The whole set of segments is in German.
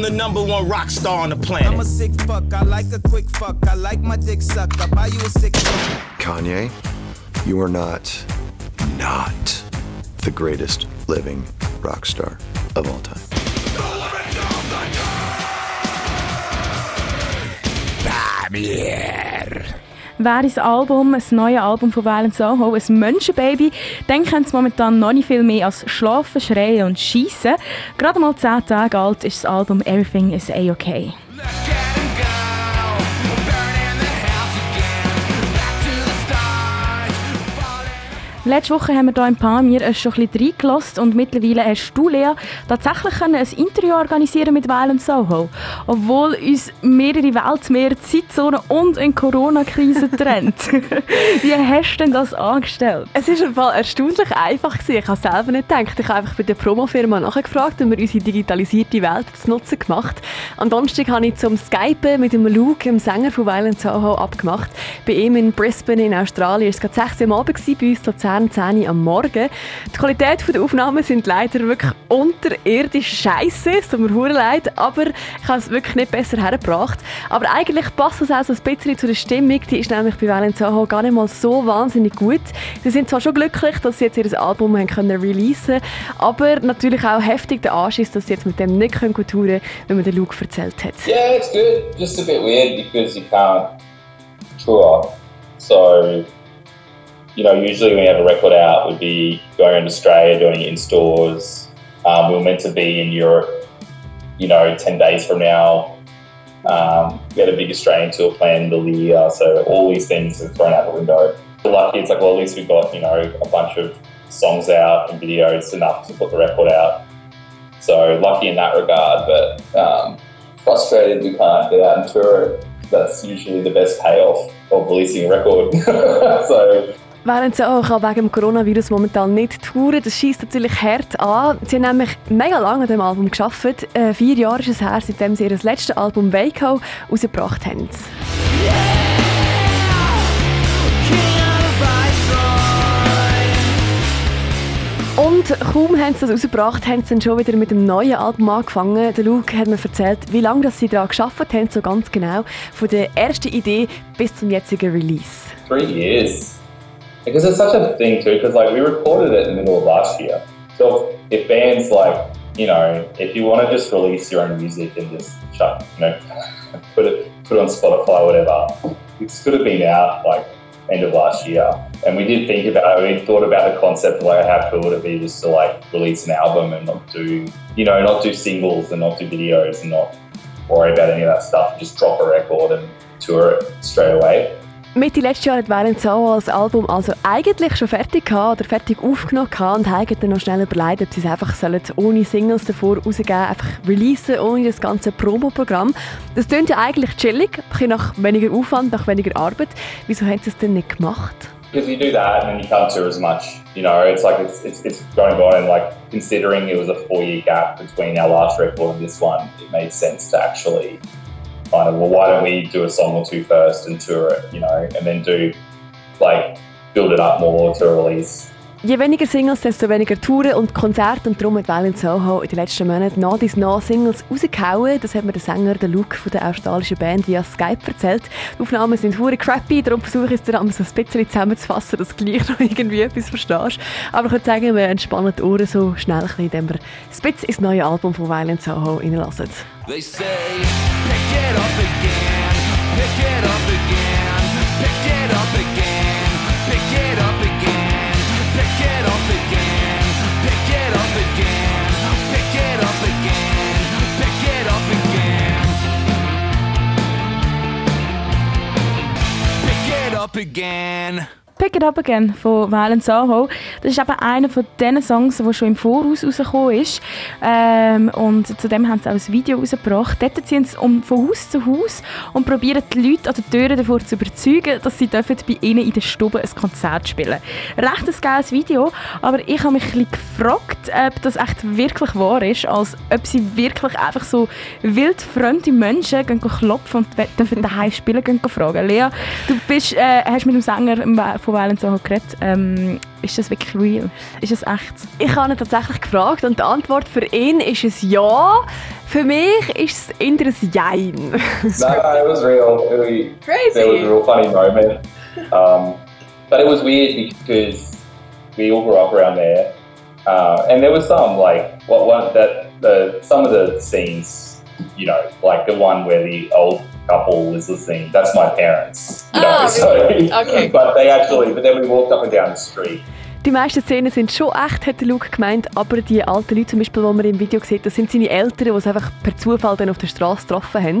I'm the number one rock star on the planet. I'm a sick fuck. I like a quick fuck. I like my dick sucked. I buy you a sick fuck. Kanye, you are not, not the greatest living rock star of all time. Wäre das Album, ein neues Album von Violent Soho, ein Menschenbaby, dann können sie momentan noch nicht viel mehr als schlafen, schreien und schießen. Gerade mal 10 Tage alt ist das Album Everything is A-OK. Letzte Woche haben wir hier in Pamir schon ein bisschen reingelassen und mittlerweile hast du, Lea, tatsächlich können ein Interview organisieren mit Violent Soho. Obwohl uns mehrere Weltmeere, Zeitzonen und eine Corona-Krise trennt. Wie hast du denn das angestellt? Es ist im Fall erstaunlich einfach gewesen. Ich habe selber nicht gedacht. Ich habe einfach bei der Promofirma nachgefragt und wir unsere digitalisierte Welt zu nutzen gemacht. Am Donnerstag habe ich zum Skypen mit dem Luke, dem Sänger von Violent Soho, abgemacht. Bei ihm in Brisbane in Australien. Es war gerade 6 Uhr am Abend gewesen, bei uns Luzern 10 Uhr am Morgen. Die Qualität der Aufnahmen sind leider wirklich unterirdisch scheiße. Es tut mir hure leid, aber ich habe es wirklich nicht besser hergebracht. Aber eigentlich passt es auch so ein bisschen zu der Stimmung. Die ist nämlich bei Valen Soho gar nicht mal so wahnsinnig gut. Sie sind zwar schon glücklich, dass sie jetzt ihr Album haben können releasen aber natürlich auch heftig der Anschiss, dass sie jetzt mit dem nicht können touren wie mir der Luke erzählt hat. Yeah, it's good. Just a bit weird because you can't tour. So you know, usually when we have a record out, we'd be going around Australia doing it in stores. Um, we were meant to be in Europe, you know, 10 days from now. Um, we had a big Australian tour planned the year, so all these things are thrown out the window. But lucky, it's like, well, at least we've got, you know, a bunch of songs out and videos enough to put the record out. So lucky in that regard, but um, frustrated we can't get out and tour it. That's usually the best payoff of releasing a record. so Während sie auch wegen dem Coronavirus momentan nicht touren, das schießt natürlich hart an. Sie haben nämlich mega lange an dem Album geschafft. Äh, vier Jahre ist es her, seitdem sie ihr letztes Album Waco rausgebracht haben. Und kaum haben sie das rausgebracht, haben sie dann schon wieder mit dem neuen Album angefangen. Der Luke hat mir erzählt, wie lange sie daran geschafft haben, so ganz genau. Von der ersten Idee bis zum jetzigen Release. Three years. Because it's such a thing too, because like we recorded it in the middle of last year. So if bands like, you know, if you want to just release your own music and just chuck, you know, put it put it on Spotify or whatever, it could have been out like end of last year. And we did think about it, we thought about the concept of like how cool would it be just to like release an album and not do you know, not do singles and not do videos and not worry about any of that stuff, just drop a record and tour it straight away. Mitte letztes Jahr hat Während so das Album also eigentlich schon fertig gehabt oder fertig aufgenommen gehabt und haben dann noch schnell überlegt, ob sie es einfach sollen, ohne Singles davor rausgeben, einfach releasen, ohne das ganze Promo-Programm. Das klingt ja eigentlich chillig, nach weniger Aufwand, nach weniger Arbeit. Wieso haben sie es denn nicht gemacht? Because you do that and then you can't tour as much. You know, it's like it's, it's, it's going on and like considering it was a four year gap between our last record and this one, it made sense to actually kind of, well, why don't we do a song or two first and tour it, you know, and then do like build it up more to a release. Je weniger Singles, desto weniger Touren und Konzerte. Und darum hat Valen Soho in den letzten Monaten nach dies nach Singles rausgehauen. Das hat mir der Sänger, der Luke von der australischen Band via Skype erzählt. Die Aufnahmen sind hure crappy, darum versuche ich es dir so ein bisschen zusammenzufassen, dass du gleich noch irgendwie etwas verstehst. Aber ich würde sagen, wir entspannen die Ohren so schnell, indem wir ein bisschen ins neue Album von Valen Soho reinlassen. They say, pick it up again, pick it up again, up again. Pick It Up Again von Valen Soho. Das ist eben einer von den Songs, der schon im Voraus rausgekommen ist. Ähm, und zudem haben sie auch ein Video rausgebracht. Dort ziehen sie um, von Haus zu Haus und probieren die Leute an den Türen davor zu überzeugen, dass sie dürfen bei ihnen in der Stube ein Konzert spielen Recht ein geiles Video, aber ich habe mich ein bisschen gefragt, ob das echt wirklich wahr ist, als ob sie wirklich einfach so wildfremde Menschen gehen klopfen und dürfen daheim spielen gehen fragen. Lea, du bist, äh, hast mit dem Sänger von Violent Soho geredet. Ähm, ist das wirklich real? Ist das echt? Ich habe ihn tatsächlich gefragt und die Antwort für ihn ist es ja. Für mich ist es eher ein Jein. No, it was real. It was, Crazy. There was a real funny moment. Um, but it was weird because we all grew up around there. Uh, and there was some, like, what one that the some of the scenes, you know, like the one where the old couple is listening, that's my parents. You know, so. Okay. But they actually, but then we walked up and down the street. Die meisten Szenen sind schon echt, hat der Luke gemeint, aber die alten Leute, zum Beispiel, die man im Video sieht, das sind seine Eltern, die es einfach per Zufall dann auf der Straße getroffen haben.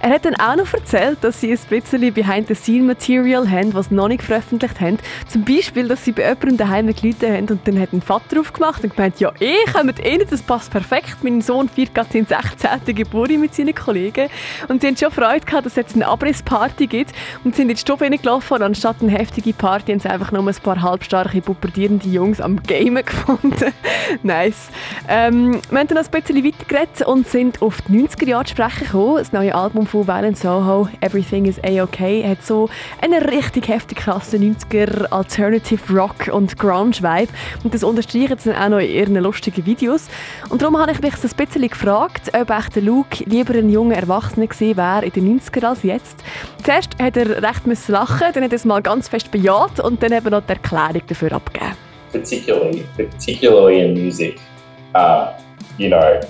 Er hat dann auch noch erzählt, dass sie ein bisschen Behind-the-Scene-Material haben, was sie noch nicht veröffentlicht haben. Zum Beispiel, dass sie bei jemandem daheim gelitten haben und dann hat ein Vater aufgemacht und gemeint, ja, ich komme mit ihnen, das passt perfekt. Mein Sohn feiert gerade seinen 16. Geburtstag mit seinen Kollegen. Und sie haben schon Freude gehabt, dass es jetzt eine Abrissparty gibt und sind in die Stube gelaufen und anstatt eine heftige Party haben sie einfach nur ein paar halbstarke, pubertierende Jungs am Gamen gefunden. nice. Ähm, wir haben dann noch ein bisschen weitergeredet und sind auf die 90er Jahre zu sprechen gekommen. Das neue Album von Violent Soho, Everything is A-OK, hat so einen richtig heftig krassen 90er Alternative Rock und Grunge Vibe. Und das unterstreichen sie dann auch noch in ihren lustigen Videos. Und darum habe ich mich so ein bisschen gefragt, ob echt der Luke lieber ein junger Erwachsener gewesen wäre in den 90er als jetzt. Zuerst hat er recht müssen lachen, dann hat er es mal ganz fest bejaht und dann eben noch die Erklärung dafür abgegeben. particularly, particularly in music. Um, you know,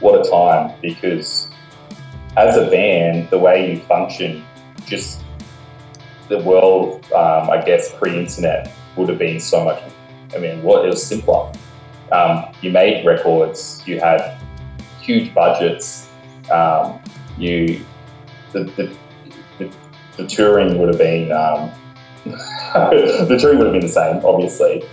what a time because as a band, the way you function, just the world, um, I guess, pre-internet would have been so much. I mean, what it was simpler. Um, you made records, you had huge budgets, um, you the, the, the, touring would have been um, the touring would have been the same, obviously.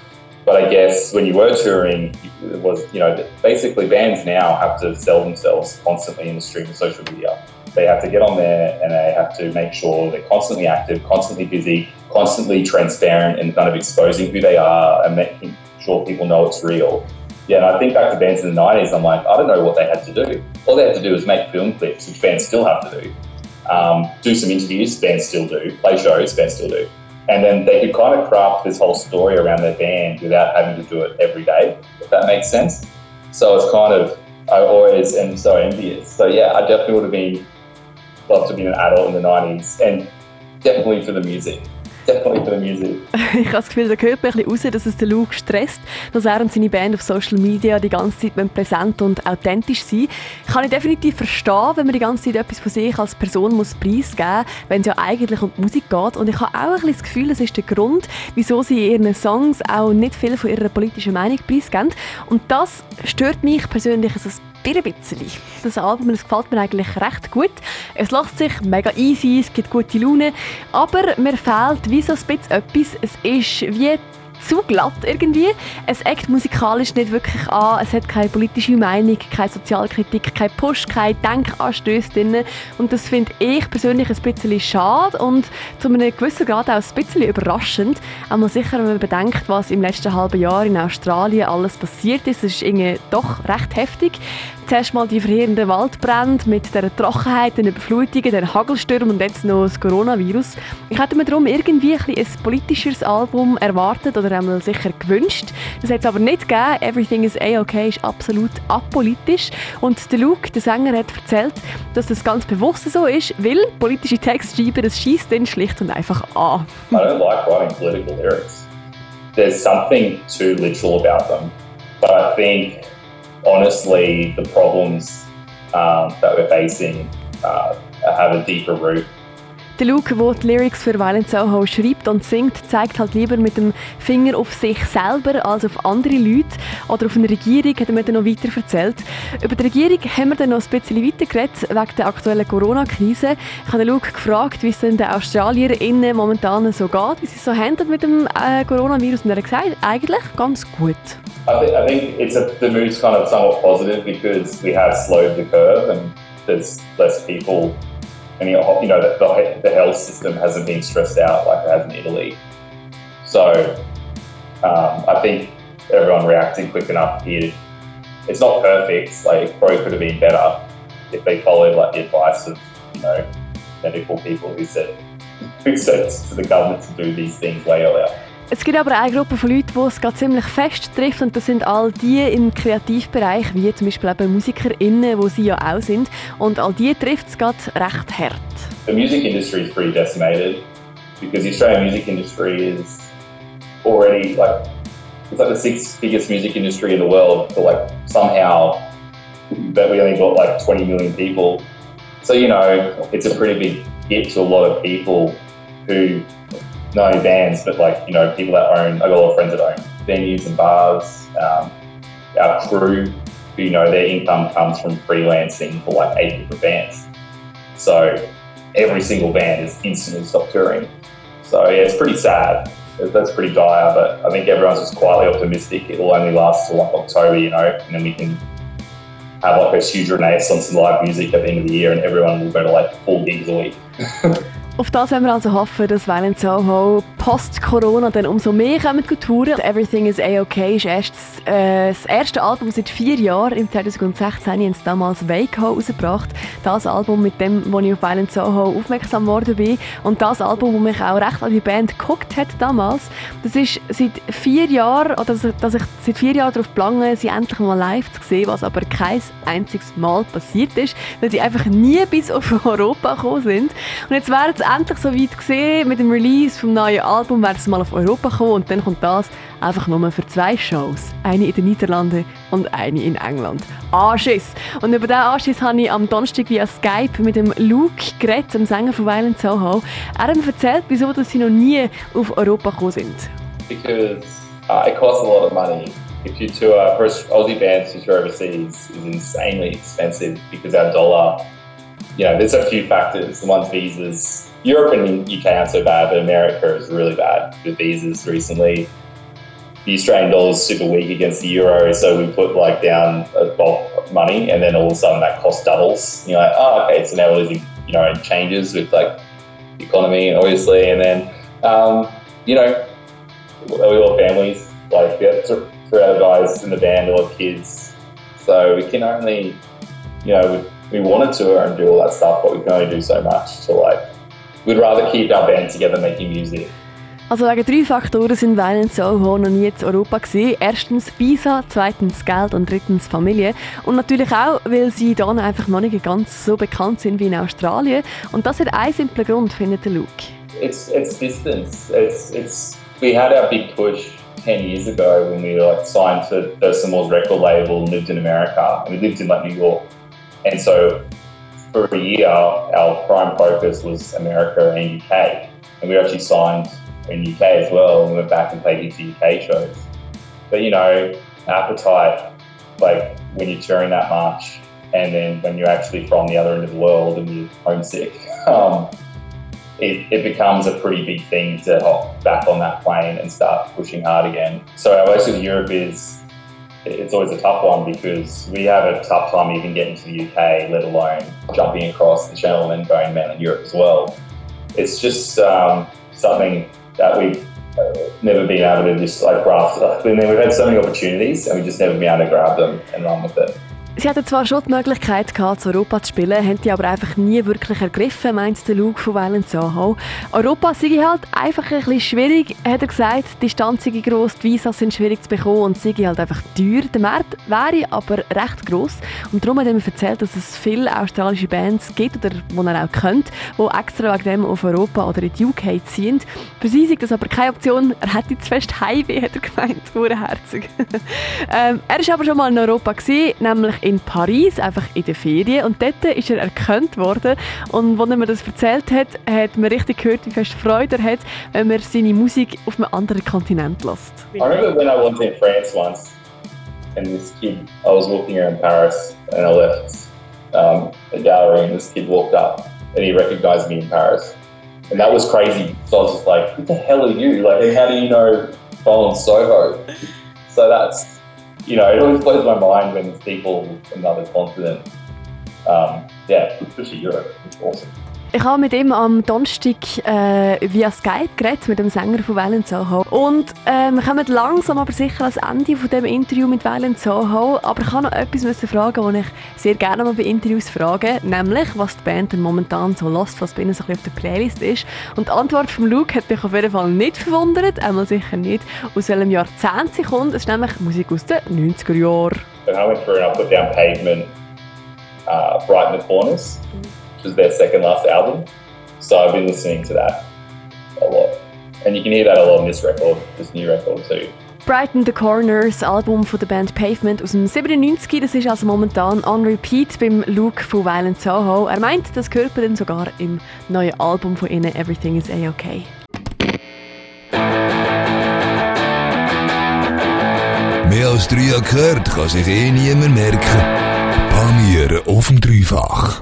But I guess when you were touring, it was you know basically bands now have to sell themselves constantly in the stream of social media. They have to get on there and they have to make sure they're constantly active, constantly busy, constantly transparent, and kind of exposing who they are and making sure people know it's real. Yeah, and I think back to bands in the '90s. I'm like, I don't know what they had to do. All they had to do was make film clips, which bands still have to do. Um, do some interviews, bands still do. Play shows, bands still do and then they could kind of craft this whole story around their band without having to do it every day, if that makes sense. So it's kind of, I always am so envious. So yeah, I definitely would have been, loved to be an adult in the 90s and definitely for the music. Ich habe das Gefühl, da hört man ein bisschen raus, dass es den Luke stresst, dass er und seine Band auf Social Media die ganze Zeit präsent und authentisch sein Kann ich definitiv verstehen, wenn man die ganze Zeit etwas von sich als Person muss preisgeben muss, wenn es ja eigentlich um die Musik geht. Und ich habe auch ein bisschen das Gefühl, das ist der Grund, wieso sie in ihren Songs auch nicht viel von ihrer politischen Meinung preisgeben. Und das stört mich persönlich ein ein bisschen. Das Album das gefällt mir eigentlich recht gut. Es lässt sich mega easy, es gibt gute Laune, aber mir fehlt wie so ein bisschen etwas. Es ist wie zu glatt irgendwie. Es eckt musikalisch nicht wirklich an. Es hat keine politische Meinung, keine Sozialkritik, kein Push, keine Denkanstöße drin. Und das finde ich persönlich ein bisschen schade und zu einem gewissen Grad auch ein bisschen überraschend. Einmal sicher, wenn man bedenkt, was im letzten halben Jahr in Australien alles passiert ist. Ist irgendwie doch recht heftig. Zuerst mal die verheerenden Waldbrände mit der Trockenheit, den Überflutungen, den Hagelstürmen und jetzt noch das Coronavirus. Ich hätte mir darum irgendwie ein, ein politischeres Album erwartet oder einmal sicher gewünscht. Das hat es aber nicht gegeben. Everything is A-OK ist absolut apolitisch. Und der Luke, der Sänger, hat erzählt, dass das ganz bewusst so ist, weil politische Textschreiber, das schießt dann schlicht und einfach an. I don't like writing political lyrics. There's something too literal about them. But I think, honestly, the problems um, that we're facing uh, have a deeper root. Der Luke, der die Lyrics für Violent Soho schreibt und singt, zeigt halt lieber mit dem Finger auf sich selber als auf andere Leute oder auf eine Regierung, hat er mir dann noch weiter erzählt. Über die Regierung haben wir dann noch ein bisschen weiter geredet, wegen der aktuellen Corona-Krise. Ich habe den Luke gefragt, wie es denn den AustralierInnen momentan so geht, wie sie so handelt mit dem äh, Coronavirus. Und er hat gesagt, eigentlich ganz gut. I, th- I think it's a, the mood's kind of somewhat positive because we have slowed the curve and there's less people, and you know, the, the, health system hasn't been stressed out like it has in Italy. So um, I think everyone reacted quick enough here. It's not perfect. Like probably could have been better if they followed like the advice of you know medical people who said who said to the government to do these things way earlier. Es gibt aber eine Gruppe von Leuten, die es gerade ziemlich fest trifft und das sind all die im Kreativbereich, wie zum Beispiel eben MusikerInnen, wo sie ja auch sind. Und all die trifft es gerade recht hart. The music industry is pretty decimated because the Australian music industry is already like it's like the sixth biggest music industry in the world, but like somehow but we only got like 20 million people. So you know, it's a pretty big hit to a lot of people who not only bands, but like you know, people that own. I've got a lot of friends that own venues and bars. Um, our crew, you know, their income comes from freelancing for like eight different bands. So every single band is instantly stopped touring. So yeah, it's pretty sad. That's pretty dire, but I think everyone's just quietly optimistic. It will only last till like October, you know, and then we can have like a huge renaissance in live music at the end of the year, and everyone will go to like four gigs a week. Auf das haben wir also hoffen, dass Violent Soho post-Corona dann umso mehr kommen touren. Everything is A-OK ist erst äh, das erste Album seit vier Jahren. Im 2016 haben sie damals Waco rausgebracht. Das Album, mit dem wo ich auf Violent Soho aufmerksam geworden bin. Und das Album, das mich auch recht an die Band geguckt hat damals. Das ist seit vier Jahren, oder dass ich seit vier Jahren darauf plange, sie endlich mal live zu sehen, was aber kein einziges Mal passiert ist, weil sie einfach nie bis auf Europa gekommen sind. Und jetzt wären es endlich so weit gesehen mit dem Release vom neuen Album, wäre es mal auf Europa gekommen und dann kommt das einfach nur für zwei Shows. Eine in den Niederlanden und eine in England. Anschiss! Und über diesen Anschiss habe ich am Donnerstag via Skype mit dem Luke geredet, dem Sänger von Violent Soho. Er hat mir erzählt, wieso dass sie noch nie auf Europa gekommen sind. Because uh, it costs a lot of money. If you tour, for Aussie bands to tour overseas is insanely expensive because our dollar, you know, there's a few factors. The one's visas, Europe and UK aren't so bad, but America is really bad with visas recently. The Australian dollar is super weak against the euro, so we put like down a bulk of money, and then all of a sudden that cost doubles. You're like, oh, okay, so now we're losing, you know, changes with like the economy, obviously, and then, um, you know, we all have families, like yeah, three other guys in the band, all have kids, so we can only, you know, we, wanted to and do all that stuff, but we can only do so much. So like we'd rather keep our band together making music. Also wegen drei Faktoren sind Violent Soho noch nie in Europa gewesen. Erstens Visa, zweitens Geld und drittens Familie. Und natürlich auch, weil sie dann einfach noch nicht ganz so bekannt sind wie in Australien. Und das hat einen simplen Grund, findet der Luke. It's, it's distance. It's, it's, we had our big push 10 years ago when we like signed to Thurston Moore's record label and lived in America. And we lived in like New York. And so for a year, our prime focus was America and UK. And we actually signed in UK as well and went back and played heaps UK shows. But you know, appetite, like when you're touring that much, and then when you're actually from the other end of the world and you're homesick, um, it, it becomes a pretty big thing to hop back on that plane and start pushing hard again. So our relationship with Europe is it's always a tough one because we have a tough time even getting to the UK, let alone jumping across the channel and going mainland Europe as well. It's just um, something that we've uh, never been able to just like grasp. I mean, We've had so many opportunities and we've just never been able to grab them and run with it. Sie hatten zwar schon die Möglichkeit gehabt, Europa zu spielen, haben die aber einfach nie wirklich ergriffen, meint der Luke von Violent Soho. Europa sei halt einfach ein bisschen schwierig, hat er gesagt. Die Distanz sei gross, die Visas sind schwierig zu bekommen und sei halt einfach teuer. Der Markt wäre aber recht gross und darum hat er mir erzählt, dass es viele australische Bands gibt, oder die er auch kennt, die extra wegen dem auf Europa oder in die UK ziehen. Für sie ist das aber keine Option. Er hätte zu fest Heimweh, hat er gemeint. Herzig. ähm, er war aber schon mal in Europa, gewesen, nämlich in Paris, einfach in der Ferien. Und dort ist er erkannt worden. Und als er mir das erzählt hat, hat man richtig gehört, wie fest Freude er hat, wenn man seine Musik auf einem anderen Kontinent lässt. I remember when I went in France once, and this kid, I was walking around Paris, and I left um, a gallery, and this kid walked up, and he recognized me in Paris. And that was crazy. So I was just like, who the hell are you? Like, how do you know Colin Soho? So that's you know, it always blows my mind when people from another continent. Um, yeah, especially Europe. It's awesome. Ich habe mit ihm am Donnerstag äh, via Skype geredet, mit dem Sänger von Violent Soho. Und äh, wir kommen langsam aber sicher ans Ende von dem Interview mit Violent Soho. Aber ich habe noch etwas müssen fragen, was ich sehr gerne mal bei Interviews frage, nämlich, was die Band momentan so lässt, was bei ihnen so ein auf der Playlist ist. Und die Antwort von Luke hat mich auf jeden Fall nicht verwundert, einmal sicher nicht, aus welchem Jahrzehnt sie kommt. Es ist nämlich Musik aus den 90er Jahren. And I went through and I put down Pavement, uh, Brighten the Corners, which was their second last album. So I've been listening to that a lot. And you can hear that a lot on this record, this new record too. Brighten the Corners, Album von der Band Pavement aus dem 97. Das ist also momentan on repeat beim Luke von Violent Soho. Er meint, das gehört dann sogar im neuen Album von ihnen Everything is A-OK. Mehr als drei gehört kann sich eh niemand merken. Pamieren auf dem Dreifach.